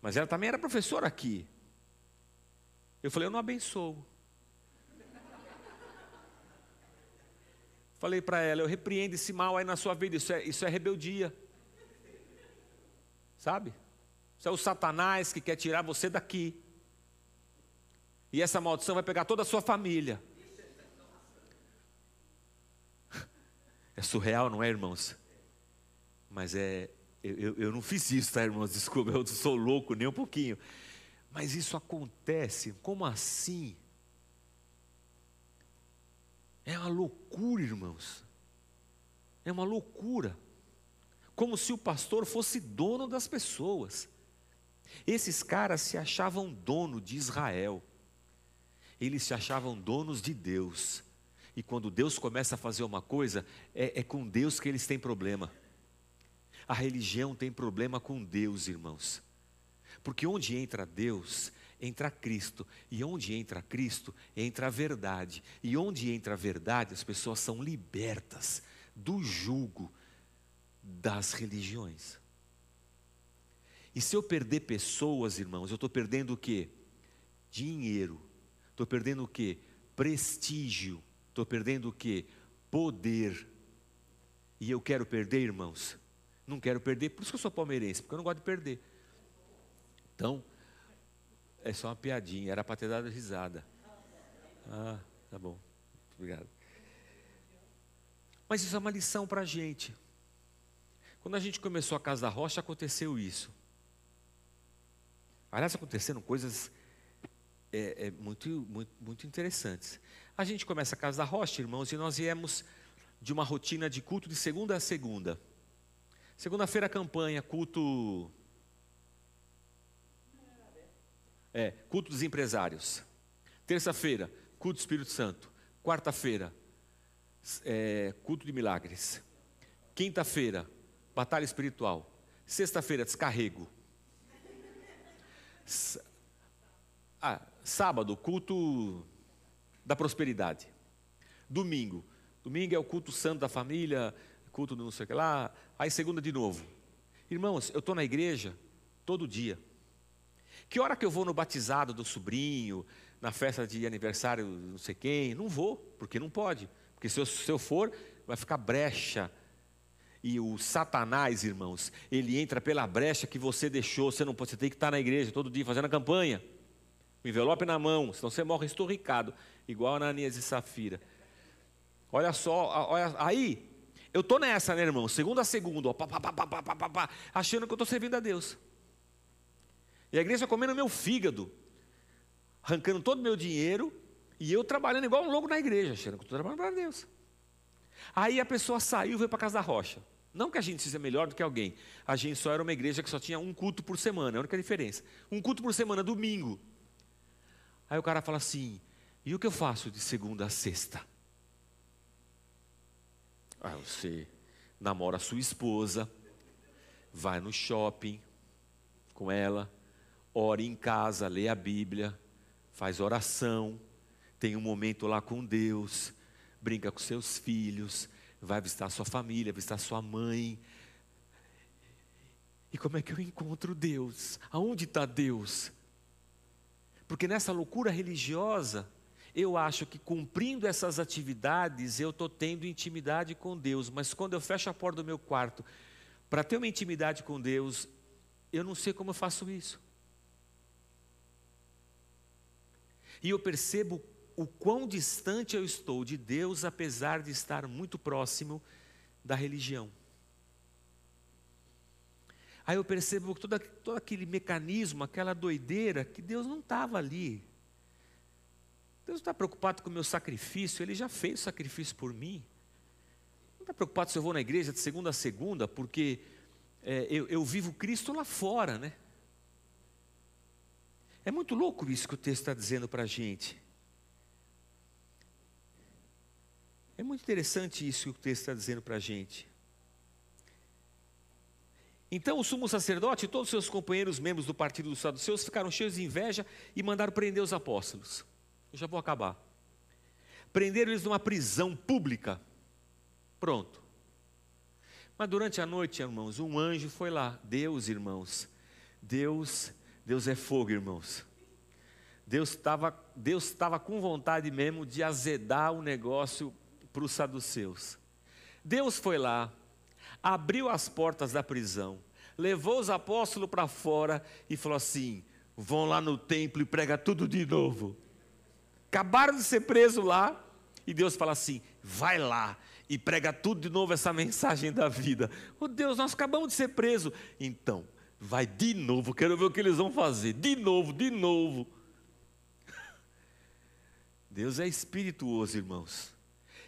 Mas ela também era professora aqui. Eu falei, eu não abençoo. Falei para ela, eu repreendo esse mal aí na sua vida, isso é, isso é rebeldia. Sabe? Isso é o Satanás que quer tirar você daqui. E essa maldição vai pegar toda a sua família. É surreal, não é, irmãos? Mas é. Eu, eu, eu não fiz isso, tá, irmãos? Desculpa, eu sou louco nem um pouquinho. Mas isso acontece, como assim? É uma loucura, irmãos. É uma loucura. Como se o pastor fosse dono das pessoas. Esses caras se achavam dono de Israel eles se achavam donos de Deus. E quando Deus começa a fazer uma coisa, é, é com Deus que eles têm problema. A religião tem problema com Deus, irmãos. Porque onde entra Deus, entra Cristo. E onde entra Cristo, entra a verdade. E onde entra a verdade, as pessoas são libertas do jugo das religiões. E se eu perder pessoas, irmãos, eu estou perdendo o quê? Dinheiro, Estou perdendo o que? Prestígio. Estou perdendo o que? Poder. E eu quero perder, irmãos? Não quero perder, por isso que eu sou palmeirense, porque eu não gosto de perder. Então, é só uma piadinha, era para ter dado risada. Ah, tá bom. Obrigado. Mas isso é uma lição para a gente. Quando a gente começou a Casa da Rocha, aconteceu isso. Aliás, aconteceram coisas é, é muito, muito, muito interessantes. A gente começa a Casa da Rocha, irmãos, e nós viemos de uma rotina de culto de segunda a segunda. Segunda-feira, campanha, culto. É, culto dos empresários. Terça-feira, culto do Espírito Santo. Quarta-feira, é, culto de milagres. Quinta-feira, batalha espiritual. Sexta-feira, descarrego. Ah, Sábado, culto da prosperidade. Domingo, domingo é o culto santo da família, culto do não sei o que lá. Aí segunda de novo. Irmãos, eu estou na igreja todo dia. Que hora que eu vou no batizado do sobrinho, na festa de aniversário não sei quem? Não vou, porque não pode. Porque se eu, se eu for, vai ficar brecha. E o Satanás, irmãos, ele entra pela brecha que você deixou. Você não pode, você tem que estar na igreja todo dia fazendo a campanha. O envelope na mão, senão você morre estorricado, igual Ananias e Safira. Olha só, olha, aí, eu tô nessa, né, irmão? Segunda a segunda, ó, pá, pá, pá, pá, pá, pá, pá, achando que eu estou servindo a Deus. E a igreja comendo meu fígado, arrancando todo o meu dinheiro, e eu trabalhando igual um louco na igreja, achando que estou trabalhando para Deus. Aí a pessoa saiu e veio para casa da rocha. Não que a gente seja melhor do que alguém. A gente só era uma igreja que só tinha um culto por semana, é a única diferença. Um culto por semana, domingo. Aí o cara fala assim: e o que eu faço de segunda a sexta? Aí você namora a sua esposa, vai no shopping com ela, ore em casa, lê a Bíblia, faz oração, tem um momento lá com Deus, brinca com seus filhos, vai visitar sua família, visitar sua mãe. E como é que eu encontro Deus? Aonde está Deus? Porque nessa loucura religiosa, eu acho que cumprindo essas atividades eu estou tendo intimidade com Deus, mas quando eu fecho a porta do meu quarto para ter uma intimidade com Deus, eu não sei como eu faço isso. E eu percebo o quão distante eu estou de Deus, apesar de estar muito próximo da religião. Aí eu percebo todo, todo aquele mecanismo, aquela doideira, que Deus não estava ali. Deus não está preocupado com o meu sacrifício, Ele já fez o sacrifício por mim. Não está preocupado se eu vou na igreja de segunda a segunda, porque é, eu, eu vivo Cristo lá fora, né? É muito louco isso que o texto está dizendo para a gente. É muito interessante isso que o texto está dizendo para a gente. Então o sumo sacerdote e todos os seus companheiros membros do partido dos saduceus ficaram cheios de inveja e mandaram prender os apóstolos. Eu já vou acabar. Prenderam eles numa prisão pública. Pronto. Mas durante a noite, irmãos, um anjo foi lá. Deus, irmãos. Deus, Deus é fogo, irmãos. Deus estava Deus estava com vontade mesmo de azedar o negócio para os saduceus. Deus foi lá, abriu as portas da prisão, levou os apóstolos para fora e falou assim: vão lá no templo e prega tudo de novo. Acabaram de ser presos lá, e Deus fala assim: vai lá e prega tudo de novo essa mensagem da vida. Oh Deus, nós acabamos de ser presos. Então, vai de novo, quero ver o que eles vão fazer. De novo, de novo. Deus é espirituoso, irmãos.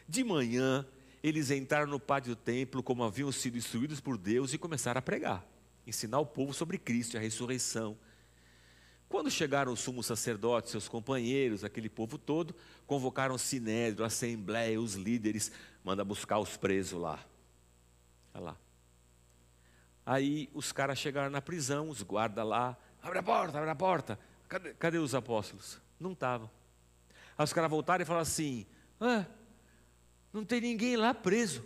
De manhã, eles entraram no pátio do templo, como haviam sido instruídos por Deus, e começaram a pregar, ensinar o povo sobre Cristo e a ressurreição. Quando chegaram os sumos sacerdotes, seus companheiros, aquele povo todo, convocaram o sinédrio, a assembleia, os líderes, manda buscar os presos lá. Olha lá. Aí os caras chegaram na prisão, os guardas lá, abre a porta, abre a porta. Cadê, cadê os apóstolos? Não estavam. Aí os caras voltaram e falaram assim: ah, não tem ninguém lá preso.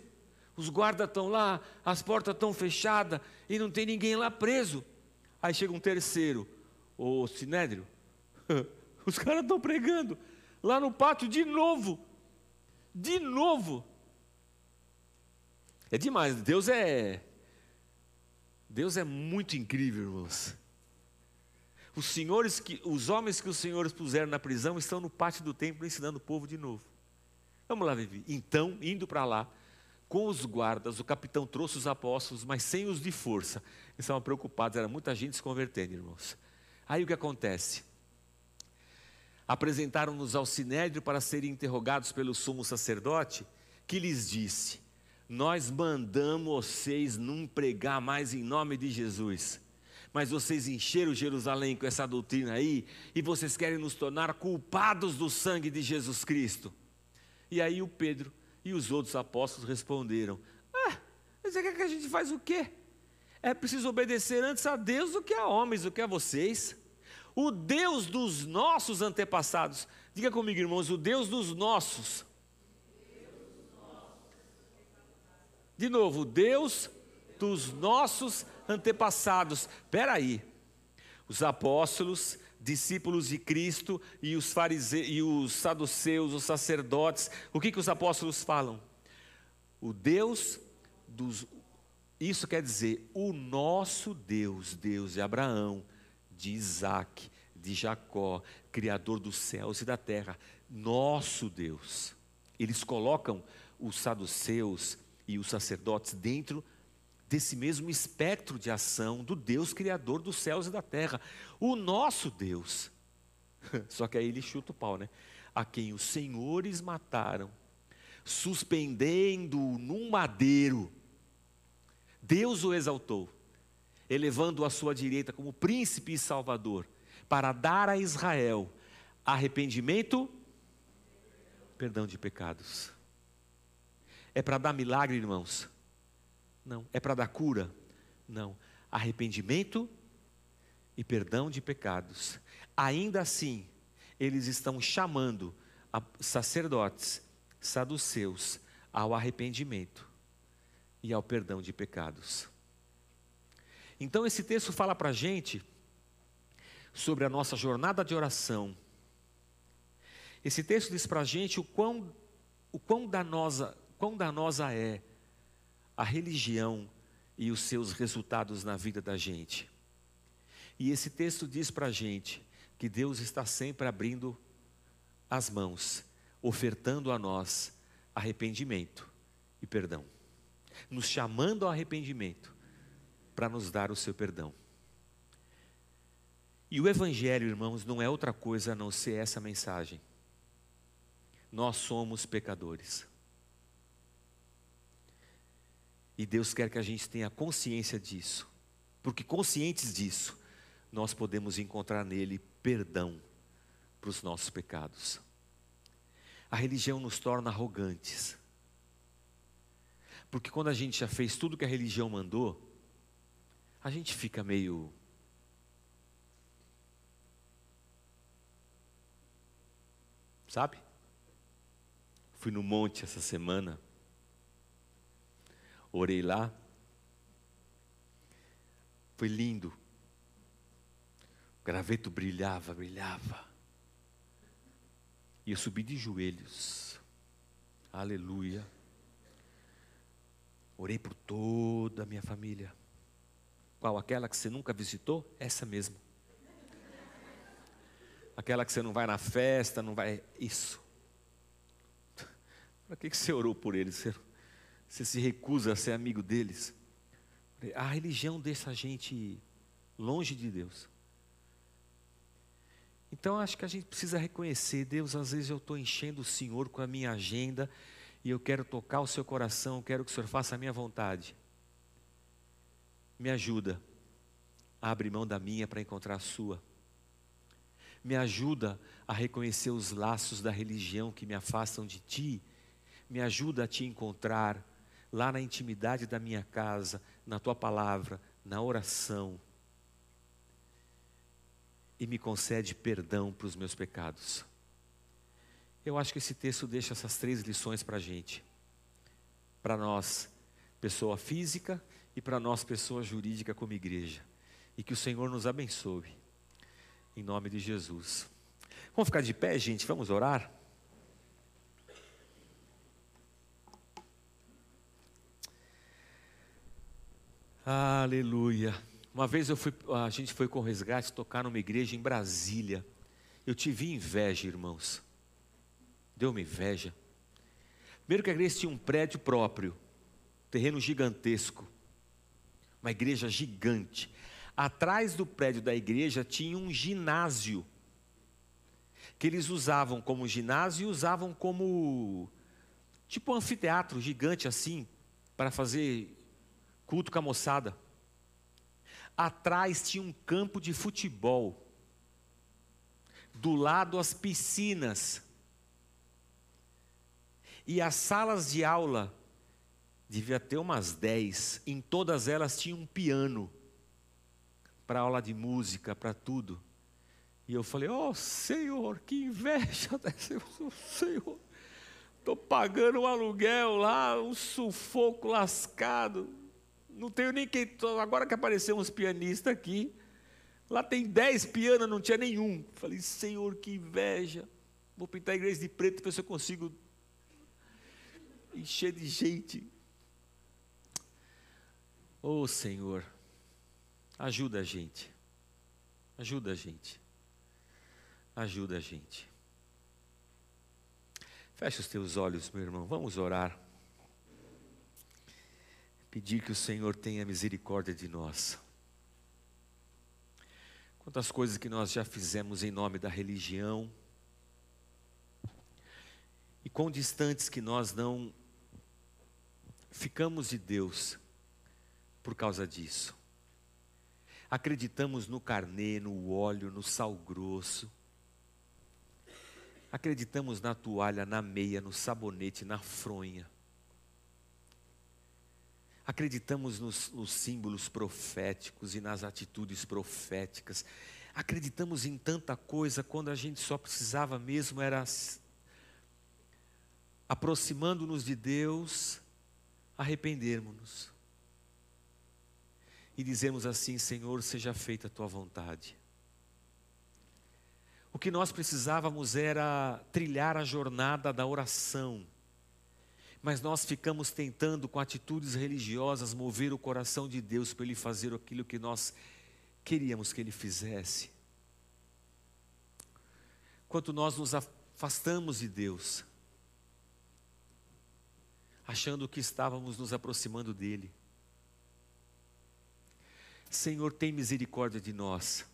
Os guardas estão lá, as portas estão fechadas e não tem ninguém lá preso. Aí chega um terceiro, o Sinédrio. Os caras estão pregando lá no pátio de novo. De novo. É demais. Deus é Deus é muito incrível, irmãos. Os senhores que os homens que os senhores puseram na prisão estão no pátio do templo ensinando o povo de novo. Vamos lá, Vivi. Então, indo para lá, com os guardas, o capitão trouxe os apóstolos, mas sem os de força. Eles estavam preocupados, era muita gente se convertendo, irmãos. Aí o que acontece? Apresentaram-nos ao sinédrio para serem interrogados pelo sumo sacerdote, que lhes disse: Nós mandamos vocês não pregar mais em nome de Jesus. Mas vocês encheram Jerusalém com essa doutrina aí, e vocês querem nos tornar culpados do sangue de Jesus Cristo. E aí o Pedro e os outros apóstolos responderam: Ah, você quer que a gente faz o quê? É preciso obedecer antes a Deus do que a homens, do que a vocês. O Deus dos nossos antepassados, diga comigo, irmãos, o Deus dos nossos. De novo, Deus dos nossos antepassados. Espera aí. Os apóstolos discípulos de Cristo e os fariseus, e os saduceus, os sacerdotes, o que, que os apóstolos falam? O Deus dos Isso quer dizer, o nosso Deus, Deus de Abraão, de Isaac, de Jacó, Criador dos céus e da terra, nosso Deus. Eles colocam os saduceus e os sacerdotes dentro desse mesmo espectro de ação do Deus Criador dos céus e da terra, o nosso Deus. Só que aí ele chuta o pau, né? A quem os senhores mataram, suspendendo-o num madeiro, Deus o exaltou, elevando-o à sua direita como príncipe e salvador, para dar a Israel arrependimento, perdão de pecados. É para dar milagre, irmãos? Não. É para dar cura? Não. Arrependimento e perdão de pecados. Ainda assim, eles estão chamando sacerdotes, saduceus, ao arrependimento e ao perdão de pecados. Então, esse texto fala para a gente sobre a nossa jornada de oração. Esse texto diz para a gente o quão, o quão danosa, quão danosa é a religião e os seus resultados na vida da gente. E esse texto diz para a gente que Deus está sempre abrindo as mãos, ofertando a nós arrependimento e perdão, nos chamando ao arrependimento para nos dar o seu perdão. E o Evangelho, irmãos, não é outra coisa a não ser essa mensagem. Nós somos pecadores. E Deus quer que a gente tenha consciência disso, porque conscientes disso, nós podemos encontrar nele perdão para os nossos pecados. A religião nos torna arrogantes, porque quando a gente já fez tudo que a religião mandou, a gente fica meio. Sabe? Fui no monte essa semana Orei lá. Foi lindo. O graveto brilhava, brilhava. E eu subi de joelhos. Aleluia. Orei por toda a minha família. Qual? Aquela que você nunca visitou? Essa mesmo. Aquela que você não vai na festa, não vai. Isso. Para que você orou por eles? Você você se recusa a ser amigo deles. A religião deixa a gente longe de Deus. Então acho que a gente precisa reconhecer, Deus, às vezes eu estou enchendo o Senhor com a minha agenda e eu quero tocar o seu coração, quero que o Senhor faça a minha vontade. Me ajuda a abrir mão da minha para encontrar a sua. Me ajuda a reconhecer os laços da religião que me afastam de ti. Me ajuda a te encontrar lá na intimidade da minha casa, na tua palavra, na oração. E me concede perdão para os meus pecados. Eu acho que esse texto deixa essas três lições para a gente. Para nós, pessoa física, e para nós, pessoa jurídica como igreja. E que o Senhor nos abençoe. Em nome de Jesus. Vamos ficar de pé, gente? Vamos orar? Aleluia. Uma vez fui, a gente foi com resgate tocar numa igreja em Brasília. Eu tive inveja, irmãos. Deu-me inveja. Primeiro que a igreja tinha um prédio próprio, terreno gigantesco, uma igreja gigante. Atrás do prédio da igreja tinha um ginásio, que eles usavam como ginásio e usavam como, tipo um anfiteatro gigante assim, para fazer culto com a moçada. Atrás tinha um campo de futebol. Do lado as piscinas. E as salas de aula, devia ter umas dez. Em todas elas tinha um piano. Para aula de música, para tudo. E eu falei, oh Senhor, que inveja Senhor. Estou pagando um aluguel lá, um sufoco lascado não tenho nem quem. Agora que apareceu uns pianistas aqui, lá tem dez pianos, não tinha nenhum. Falei, Senhor, que inveja. Vou pintar a igreja de preto para ver se eu consigo encher de gente. Oh Senhor, ajuda a gente, ajuda a gente, ajuda a gente. Feche os teus olhos, meu irmão, vamos orar. Pedir que o Senhor tenha misericórdia de nós. Quantas coisas que nós já fizemos em nome da religião, e quão distantes que nós não ficamos de Deus por causa disso. Acreditamos no carnê, no óleo, no sal grosso. Acreditamos na toalha, na meia, no sabonete, na fronha. Acreditamos nos, nos, símbolos proféticos e nas atitudes proféticas. Acreditamos em tanta coisa quando a gente só precisava mesmo era aproximando-nos de Deus, arrependermos-nos e dizemos assim: Senhor, seja feita a tua vontade. O que nós precisávamos era trilhar a jornada da oração, mas nós ficamos tentando, com atitudes religiosas, mover o coração de Deus para Ele fazer aquilo que nós queríamos que Ele fizesse. Quanto nós nos afastamos de Deus, achando que estávamos nos aproximando dEle. Senhor, tem misericórdia de nós.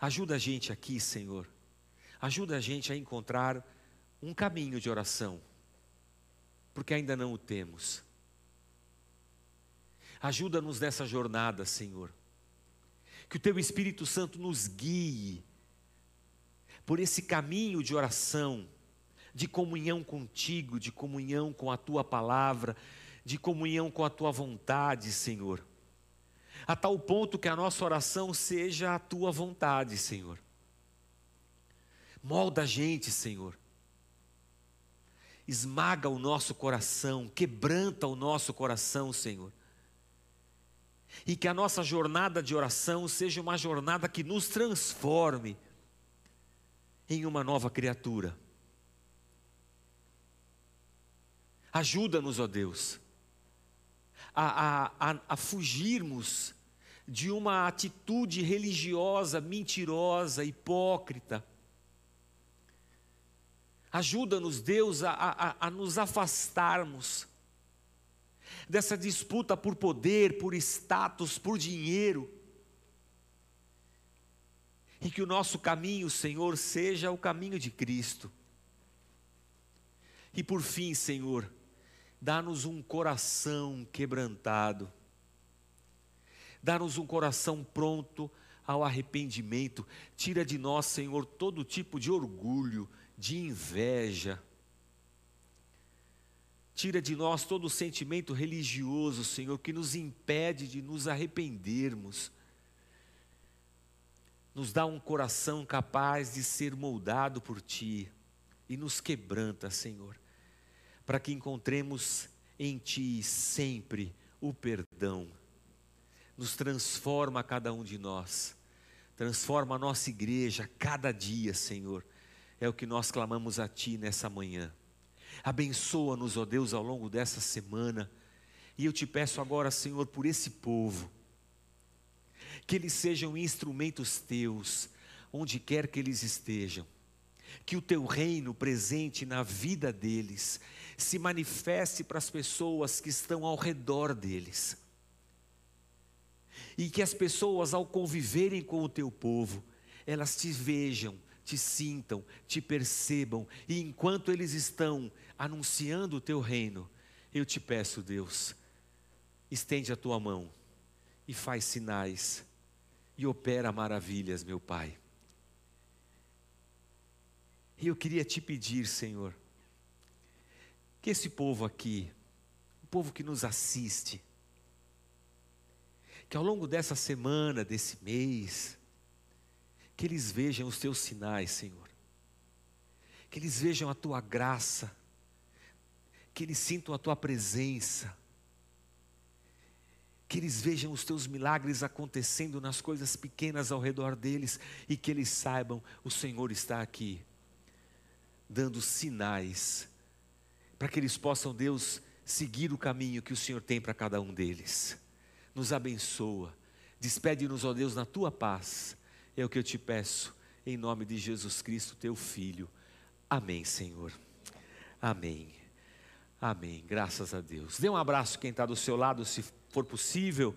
Ajuda a gente aqui, Senhor. Ajuda a gente a encontrar um caminho de oração, porque ainda não o temos. Ajuda-nos nessa jornada, Senhor. Que o Teu Espírito Santo nos guie por esse caminho de oração, de comunhão contigo, de comunhão com a Tua palavra, de comunhão com a tua vontade, Senhor. A tal ponto que a nossa oração seja a tua vontade, Senhor. Molda a gente, Senhor. Esmaga o nosso coração, quebranta o nosso coração, Senhor. E que a nossa jornada de oração seja uma jornada que nos transforme em uma nova criatura. Ajuda-nos, ó Deus a, a, a fugirmos de uma atitude religiosa mentirosa, hipócrita. Ajuda-nos, Deus, a, a, a, nos afastarmos dessa disputa por poder, por status, por dinheiro. E que o nosso caminho, Senhor, seja o caminho de Cristo. E por fim, Senhor, Dá-nos um coração quebrantado. Dá-nos um coração pronto ao arrependimento. Tira de nós, Senhor, todo tipo de orgulho, de inveja. Tira de nós todo o sentimento religioso, Senhor, que nos impede de nos arrependermos. Nos dá um coração capaz de ser moldado por Ti e nos quebranta, Senhor para que encontremos em Ti sempre o perdão. Nos transforma cada um de nós, transforma a nossa igreja cada dia, Senhor. É o que nós clamamos a Ti nessa manhã. Abençoa-nos, ó Deus, ao longo dessa semana. E eu te peço agora, Senhor, por esse povo, que eles sejam instrumentos teus, onde quer que eles estejam que o teu reino presente na vida deles se manifeste para as pessoas que estão ao redor deles. E que as pessoas, ao conviverem com o teu povo, elas te vejam, te sintam, te percebam, e enquanto eles estão anunciando o teu reino, eu te peço, Deus, estende a tua mão e faz sinais e opera maravilhas, meu Pai. E eu queria te pedir, Senhor, que esse povo aqui, o povo que nos assiste, que ao longo dessa semana, desse mês, que eles vejam os teus sinais, Senhor, que eles vejam a tua graça, que eles sintam a tua presença, que eles vejam os teus milagres acontecendo nas coisas pequenas ao redor deles e que eles saibam: o Senhor está aqui dando sinais, para que eles possam, Deus, seguir o caminho que o Senhor tem para cada um deles. Nos abençoa, despede-nos, ó Deus, na tua paz. É o que eu te peço, em nome de Jesus Cristo, teu Filho. Amém, Senhor. Amém. Amém. Graças a Deus. Dê um abraço quem está do seu lado, se for possível.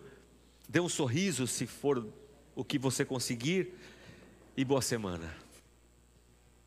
Dê um sorriso, se for o que você conseguir. E boa semana.